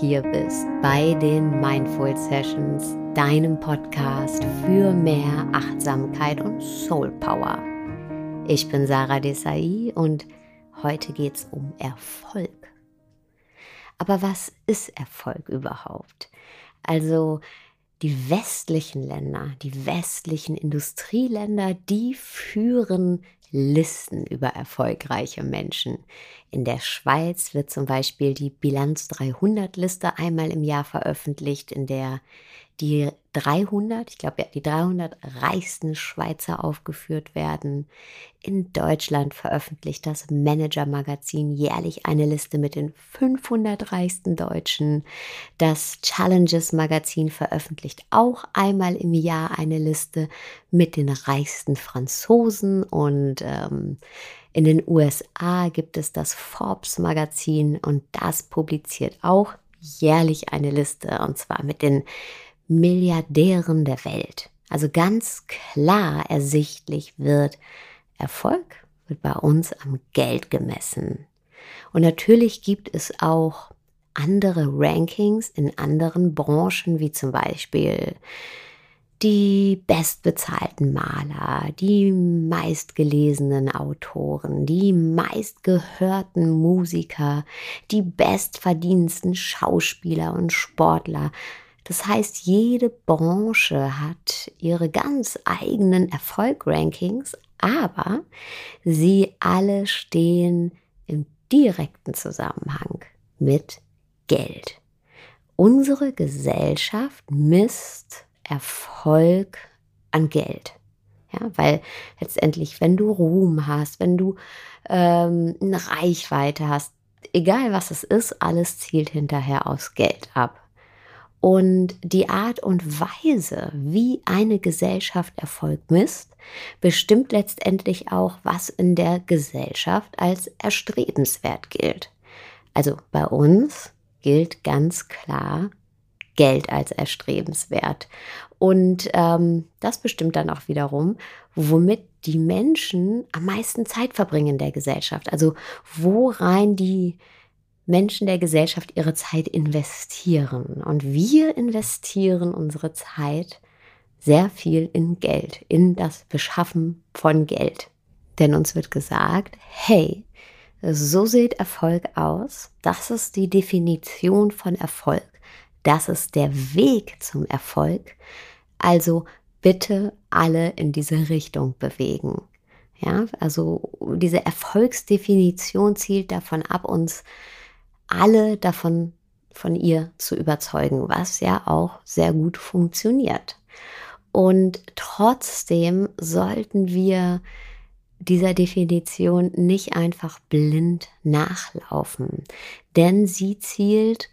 hier bist bei den Mindful Sessions, deinem Podcast für mehr Achtsamkeit und Soul Power. Ich bin Sarah Desai und heute geht es um Erfolg. Aber was ist Erfolg überhaupt? Also die westlichen Länder, die westlichen Industrieländer, die führen Listen über erfolgreiche Menschen. In der Schweiz wird zum Beispiel die Bilanz 300 Liste einmal im Jahr veröffentlicht, in der die 300, ich glaube ja, die 300 reichsten Schweizer aufgeführt werden. In Deutschland veröffentlicht das Manager Magazin jährlich eine Liste mit den 500 reichsten Deutschen. Das Challenges Magazin veröffentlicht auch einmal im Jahr eine Liste mit den reichsten Franzosen und ähm, in den USA gibt es das Forbes Magazin und das publiziert auch jährlich eine Liste und zwar mit den Milliardären der Welt. Also ganz klar ersichtlich wird, Erfolg wird bei uns am Geld gemessen. Und natürlich gibt es auch andere Rankings in anderen Branchen, wie zum Beispiel die bestbezahlten Maler, die meistgelesenen Autoren, die meistgehörten Musiker, die bestverdiensten Schauspieler und Sportler. Das heißt, jede Branche hat ihre ganz eigenen Erfolgrankings, aber sie alle stehen im direkten Zusammenhang mit Geld. Unsere Gesellschaft misst Erfolg an Geld. Ja, weil letztendlich, wenn du Ruhm hast, wenn du ähm, eine Reichweite hast, egal was es ist, alles zielt hinterher aufs Geld ab. Und die Art und Weise, wie eine Gesellschaft Erfolg misst, bestimmt letztendlich auch, was in der Gesellschaft als erstrebenswert gilt. Also bei uns gilt ganz klar Geld als erstrebenswert. Und ähm, das bestimmt dann auch wiederum, womit die Menschen am meisten Zeit verbringen in der Gesellschaft. Also wo rein die Menschen der Gesellschaft ihre Zeit investieren. Und wir investieren unsere Zeit sehr viel in Geld, in das Beschaffen von Geld. Denn uns wird gesagt, hey, so sieht Erfolg aus. Das ist die Definition von Erfolg. Das ist der Weg zum Erfolg. Also bitte alle in diese Richtung bewegen. Ja, also diese Erfolgsdefinition zielt davon ab, uns alle davon von ihr zu überzeugen, was ja auch sehr gut funktioniert. Und trotzdem sollten wir dieser Definition nicht einfach blind nachlaufen, denn sie zielt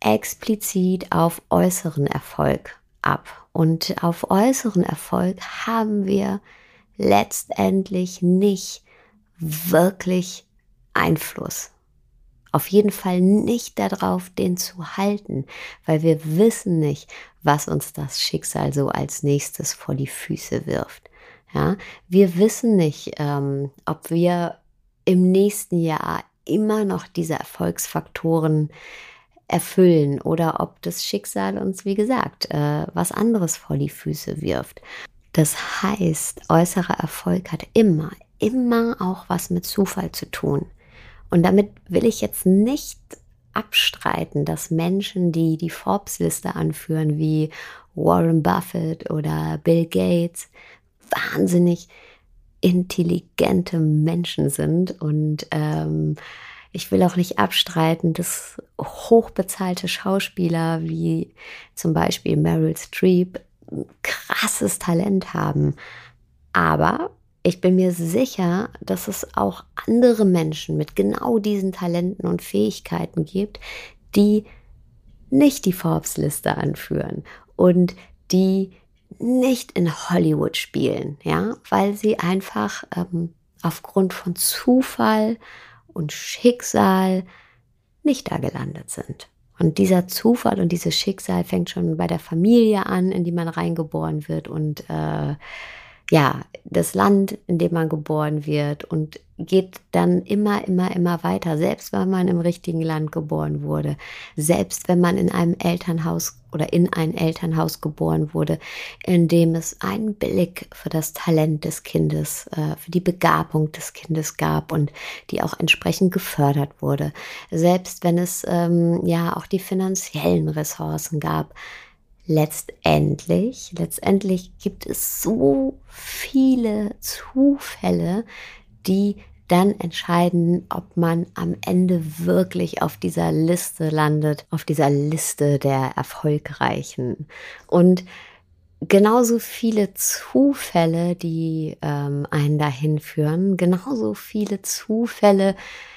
explizit auf äußeren Erfolg ab. Und auf äußeren Erfolg haben wir letztendlich nicht wirklich Einfluss auf jeden Fall nicht darauf, den zu halten, weil wir wissen nicht, was uns das Schicksal so als nächstes vor die Füße wirft. Ja, wir wissen nicht, ähm, ob wir im nächsten Jahr immer noch diese Erfolgsfaktoren erfüllen oder ob das Schicksal uns, wie gesagt, äh, was anderes vor die Füße wirft. Das heißt, äußerer Erfolg hat immer, immer auch was mit Zufall zu tun. Und damit will ich jetzt nicht abstreiten, dass Menschen, die die Forbes-Liste anführen, wie Warren Buffett oder Bill Gates, wahnsinnig intelligente Menschen sind. Und ähm, ich will auch nicht abstreiten, dass hochbezahlte Schauspieler wie zum Beispiel Meryl Streep krasses Talent haben. Aber ich bin mir sicher, dass es auch andere Menschen mit genau diesen Talenten und Fähigkeiten gibt, die nicht die Forbes-Liste anführen und die nicht in Hollywood spielen, ja, weil sie einfach ähm, aufgrund von Zufall und Schicksal nicht da gelandet sind. Und dieser Zufall und dieses Schicksal fängt schon bei der Familie an, in die man reingeboren wird und äh, ja, das Land, in dem man geboren wird und geht dann immer, immer, immer weiter, selbst wenn man im richtigen Land geboren wurde, selbst wenn man in einem Elternhaus oder in ein Elternhaus geboren wurde, in dem es einen Blick für das Talent des Kindes, äh, für die Begabung des Kindes gab und die auch entsprechend gefördert wurde, selbst wenn es ähm, ja auch die finanziellen Ressourcen gab, letztendlich, letztendlich gibt es so viele Zufälle, die dann entscheiden, ob man am Ende wirklich auf dieser Liste landet, auf dieser Liste der Erfolgreichen. Und genauso viele Zufälle, die ähm, einen dahin führen, genauso viele Zufälle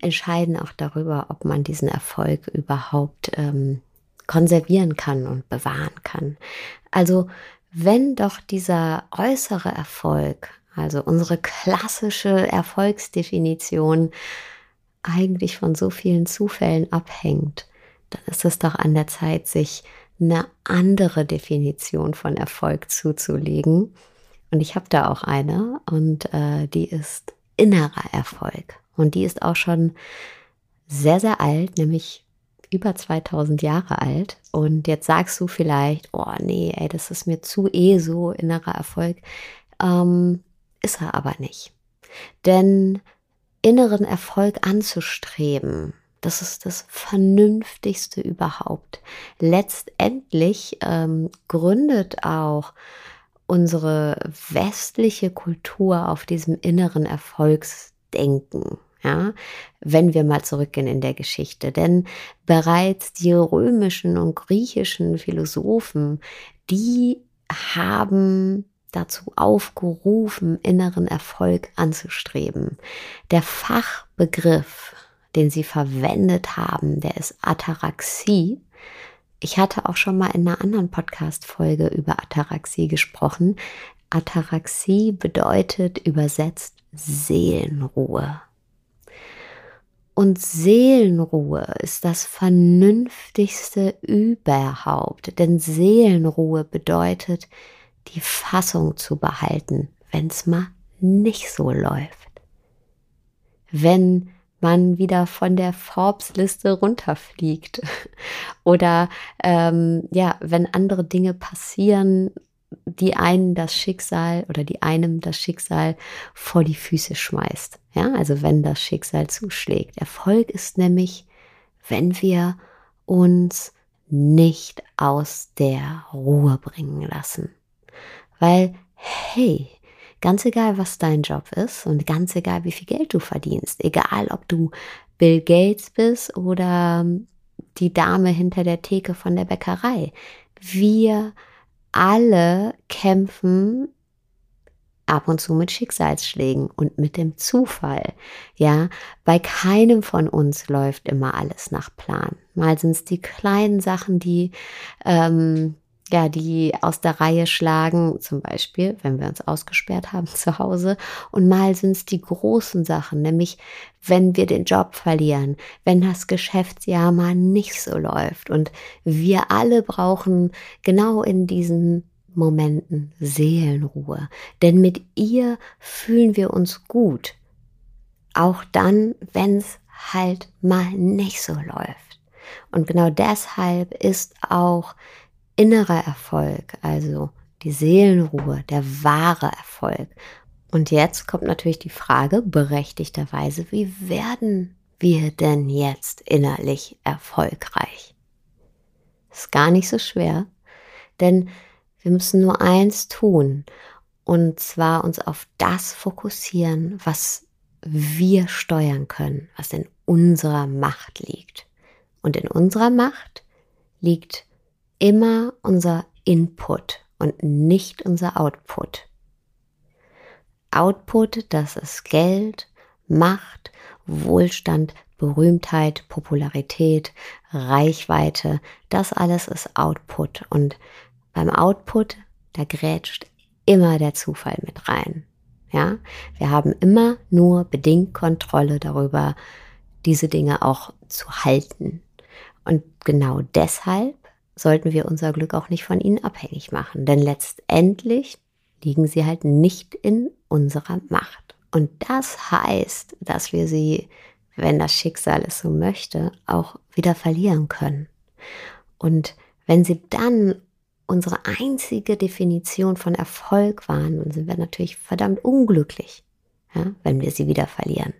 entscheiden auch darüber, ob man diesen Erfolg überhaupt ähm, konservieren kann und bewahren kann. Also wenn doch dieser äußere Erfolg, also unsere klassische Erfolgsdefinition, eigentlich von so vielen Zufällen abhängt, dann ist es doch an der Zeit, sich eine andere Definition von Erfolg zuzulegen. Und ich habe da auch eine und äh, die ist innerer Erfolg. Und die ist auch schon sehr, sehr alt, nämlich über 2000 Jahre alt und jetzt sagst du vielleicht, oh nee, ey, das ist mir zu eh so innerer Erfolg. Ähm, ist er aber nicht. Denn inneren Erfolg anzustreben, das ist das Vernünftigste überhaupt. Letztendlich ähm, gründet auch unsere westliche Kultur auf diesem inneren Erfolgsdenken ja, wenn wir mal zurückgehen in der Geschichte. Denn bereits die römischen und griechischen Philosophen, die haben dazu aufgerufen, inneren Erfolg anzustreben. Der Fachbegriff, den sie verwendet haben, der ist Ataraxie. Ich hatte auch schon mal in einer anderen Podcast-Folge über Ataraxie gesprochen. Ataraxie bedeutet übersetzt Seelenruhe. Und Seelenruhe ist das Vernünftigste überhaupt, denn Seelenruhe bedeutet, die Fassung zu behalten, wenn es mal nicht so läuft. Wenn man wieder von der Forbes-Liste runterfliegt oder ähm, ja, wenn andere Dinge passieren, die einen das Schicksal oder die einem das Schicksal vor die Füße schmeißt. Ja, also wenn das Schicksal zuschlägt. Erfolg ist nämlich, wenn wir uns nicht aus der Ruhe bringen lassen. Weil, hey, ganz egal, was dein Job ist und ganz egal, wie viel Geld du verdienst, egal, ob du Bill Gates bist oder die Dame hinter der Theke von der Bäckerei, wir alle kämpfen ab und zu mit Schicksalsschlägen und mit dem Zufall. Ja, bei keinem von uns läuft immer alles nach Plan. Mal sind es die kleinen Sachen, die ähm, ja, die aus der Reihe schlagen, zum Beispiel, wenn wir uns ausgesperrt haben zu Hause. Und mal sind es die großen Sachen, nämlich wenn wir den Job verlieren, wenn das Geschäftsjahr mal nicht so läuft. Und wir alle brauchen genau in diesen Momenten Seelenruhe. Denn mit ihr fühlen wir uns gut. Auch dann, wenn es halt mal nicht so läuft. Und genau deshalb ist auch innerer Erfolg, also die Seelenruhe, der wahre Erfolg. Und jetzt kommt natürlich die Frage berechtigterweise, wie werden wir denn jetzt innerlich erfolgreich? Ist gar nicht so schwer, denn wir müssen nur eins tun, und zwar uns auf das fokussieren, was wir steuern können, was in unserer Macht liegt. Und in unserer Macht liegt immer unser Input und nicht unser Output. Output, das ist Geld, Macht, Wohlstand, Berühmtheit, Popularität, Reichweite, das alles ist Output. Und beim Output, da grätscht immer der Zufall mit rein. Ja, wir haben immer nur bedingt Kontrolle darüber, diese Dinge auch zu halten. Und genau deshalb sollten wir unser Glück auch nicht von ihnen abhängig machen. Denn letztendlich liegen sie halt nicht in unserer Macht. Und das heißt, dass wir sie, wenn das Schicksal es so möchte, auch wieder verlieren können. Und wenn sie dann unsere einzige Definition von Erfolg waren, dann sind wir natürlich verdammt unglücklich, ja, wenn wir sie wieder verlieren.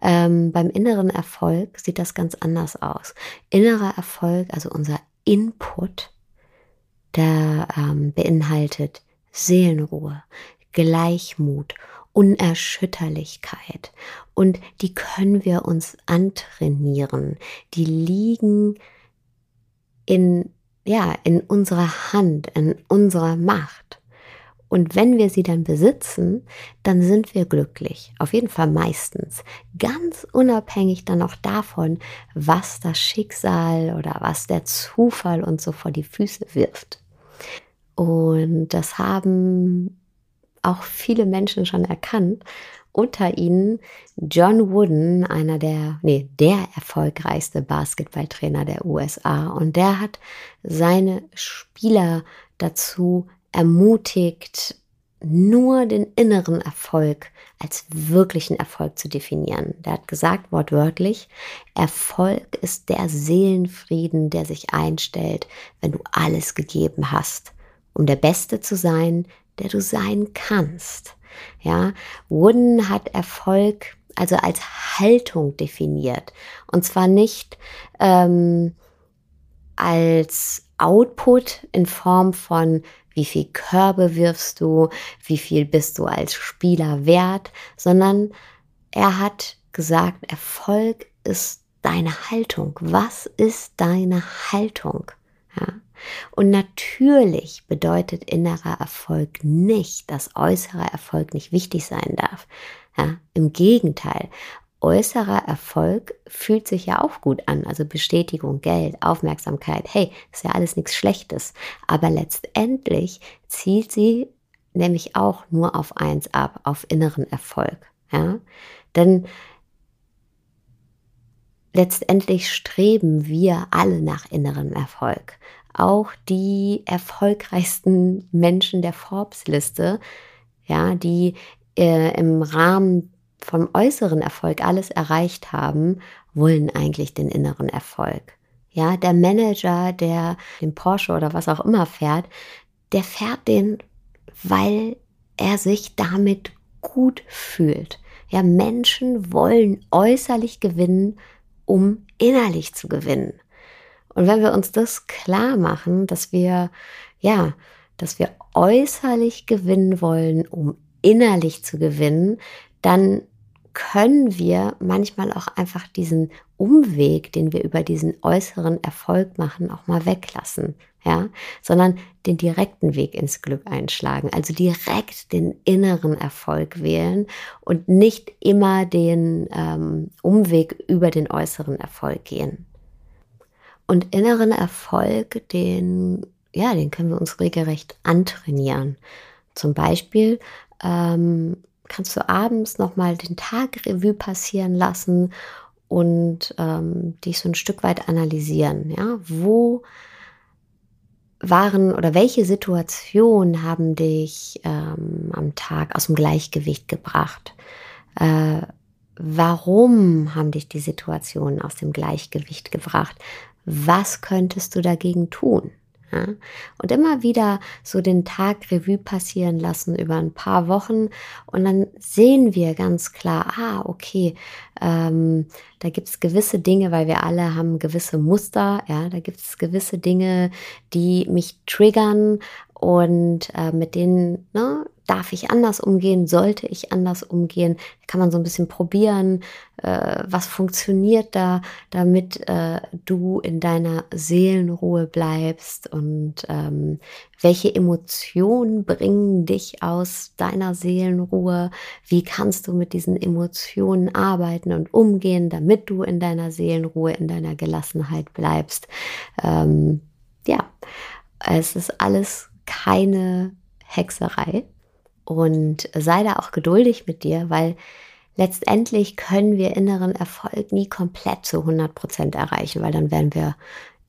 Ähm, beim inneren Erfolg sieht das ganz anders aus. Innerer Erfolg, also unser Input, der ähm, beinhaltet Seelenruhe, Gleichmut, Unerschütterlichkeit. Und die können wir uns antrainieren. Die liegen in, ja, in unserer Hand, in unserer Macht. Und wenn wir sie dann besitzen, dann sind wir glücklich. Auf jeden Fall meistens. Ganz unabhängig dann auch davon, was das Schicksal oder was der Zufall uns so vor die Füße wirft. Und das haben auch viele Menschen schon erkannt. Unter ihnen John Wooden, einer der, nee, der erfolgreichste Basketballtrainer der USA. Und der hat seine Spieler dazu ermutigt, nur den inneren Erfolg als wirklichen Erfolg zu definieren. Der hat gesagt, wortwörtlich, Erfolg ist der Seelenfrieden, der sich einstellt, wenn du alles gegeben hast, um der Beste zu sein, der du sein kannst. Ja, Wooden hat Erfolg also als Haltung definiert. Und zwar nicht ähm, als Output in Form von wie viel Körbe wirfst du, wie viel bist du als Spieler wert, sondern er hat gesagt, Erfolg ist deine Haltung. Was ist deine Haltung? Ja. Und natürlich bedeutet innerer Erfolg nicht, dass äußerer Erfolg nicht wichtig sein darf. Ja, Im Gegenteil, äußerer Erfolg fühlt sich ja auch gut an. Also Bestätigung, Geld, Aufmerksamkeit. Hey, ist ja alles nichts Schlechtes. Aber letztendlich zielt sie nämlich auch nur auf eins ab, auf inneren Erfolg. Ja, denn letztendlich streben wir alle nach innerem Erfolg. Auch die erfolgreichsten Menschen der Forbes-Liste, ja, die äh, im Rahmen vom äußeren Erfolg alles erreicht haben, wollen eigentlich den inneren Erfolg. Ja, der Manager, der den Porsche oder was auch immer fährt, der fährt den, weil er sich damit gut fühlt. Ja, Menschen wollen äußerlich gewinnen, um innerlich zu gewinnen. Und wenn wir uns das klar machen, dass wir, ja, dass wir äußerlich gewinnen wollen, um innerlich zu gewinnen, dann können wir manchmal auch einfach diesen Umweg, den wir über diesen äußeren Erfolg machen, auch mal weglassen, ja, sondern den direkten Weg ins Glück einschlagen, also direkt den inneren Erfolg wählen und nicht immer den ähm, Umweg über den äußeren Erfolg gehen. Und inneren Erfolg, den, ja, den können wir uns regelrecht antrainieren. Zum Beispiel ähm, kannst du abends nochmal den Tag Revue passieren lassen und ähm, dich so ein Stück weit analysieren. Ja, wo waren oder welche Situationen haben dich ähm, am Tag aus dem Gleichgewicht gebracht? Äh, warum haben dich die Situationen aus dem Gleichgewicht gebracht? Was könntest du dagegen tun? Ja? Und immer wieder so den Tag Revue passieren lassen über ein paar Wochen und dann sehen wir ganz klar, ah, okay, ähm, da gibt es gewisse Dinge, weil wir alle haben gewisse Muster, ja, da gibt es gewisse Dinge, die mich triggern und äh, mit denen ne, darf ich anders umgehen, sollte ich anders umgehen, kann man so ein bisschen probieren, äh, was funktioniert da, damit äh, du in deiner Seelenruhe bleibst? Und ähm, welche Emotionen bringen dich aus deiner Seelenruhe, wie kannst du mit diesen Emotionen arbeiten und umgehen, damit du in deiner Seelenruhe, in deiner Gelassenheit bleibst. Ähm, ja, es ist alles keine Hexerei und sei da auch geduldig mit dir, weil letztendlich können wir inneren Erfolg nie komplett zu 100 Prozent erreichen, weil dann werden wir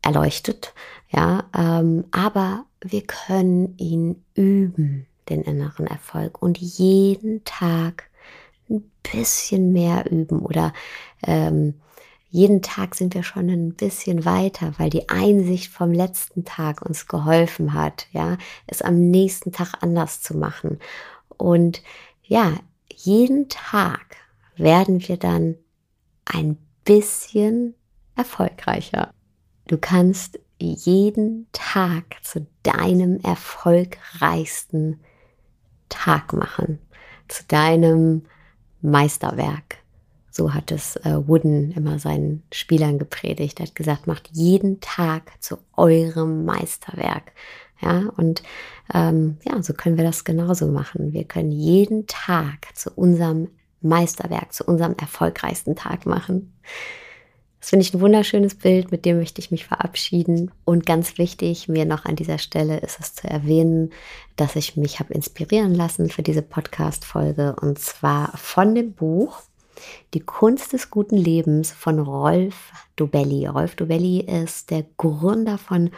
erleuchtet, ja, ähm, aber wir können ihn üben. den inneren Erfolg und jeden Tag ein bisschen mehr üben oder ähm, jeden Tag sind wir schon ein bisschen weiter, weil die Einsicht vom letzten Tag uns geholfen hat, ja, es am nächsten Tag anders zu machen. Und ja, jeden Tag werden wir dann ein bisschen erfolgreicher. Du kannst jeden Tag zu deinem erfolgreichsten Tag machen, zu deinem Meisterwerk. So hat es äh, Wooden immer seinen Spielern gepredigt. Er hat gesagt, macht jeden Tag zu eurem Meisterwerk. Ja, und ähm, ja, so können wir das genauso machen. Wir können jeden Tag zu unserem Meisterwerk, zu unserem erfolgreichsten Tag machen. Das finde ich ein wunderschönes Bild, mit dem möchte ich mich verabschieden. Und ganz wichtig, mir noch an dieser Stelle ist es zu erwähnen, dass ich mich habe inspirieren lassen für diese Podcast-Folge und zwar von dem Buch Die Kunst des guten Lebens von Rolf Dobelli. Rolf Dobelli ist der Gründer von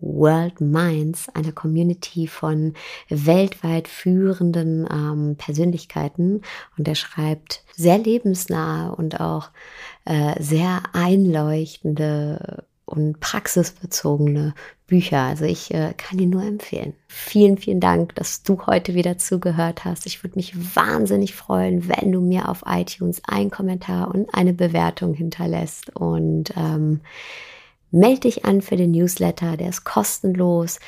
World Minds, einer Community von weltweit führenden ähm, Persönlichkeiten. Und er schreibt sehr lebensnah und auch äh, sehr einleuchtende und praxisbezogene Bücher. Also ich äh, kann ihn nur empfehlen. Vielen, vielen Dank, dass du heute wieder zugehört hast. Ich würde mich wahnsinnig freuen, wenn du mir auf iTunes einen Kommentar und eine Bewertung hinterlässt. Und ähm, melde dich an für den Newsletter, der ist kostenlos.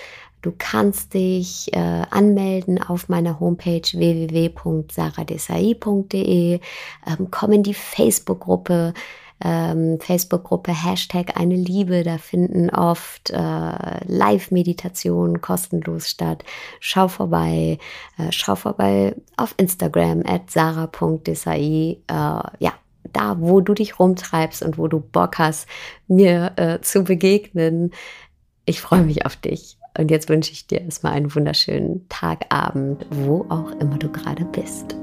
Du kannst dich äh, anmelden auf meiner Homepage www.saradesai.de. Ähm, komm in die Facebook-Gruppe. Ähm, Facebook-Gruppe Hashtag eine Liebe, da finden oft äh, Live-Meditationen kostenlos statt. Schau vorbei, äh, schau vorbei auf Instagram at sarah.desai. Äh, ja, da, wo du dich rumtreibst und wo du Bock hast, mir äh, zu begegnen. Ich freue mich auf dich. Und jetzt wünsche ich dir erstmal einen wunderschönen Tag, Abend, wo auch immer du gerade bist.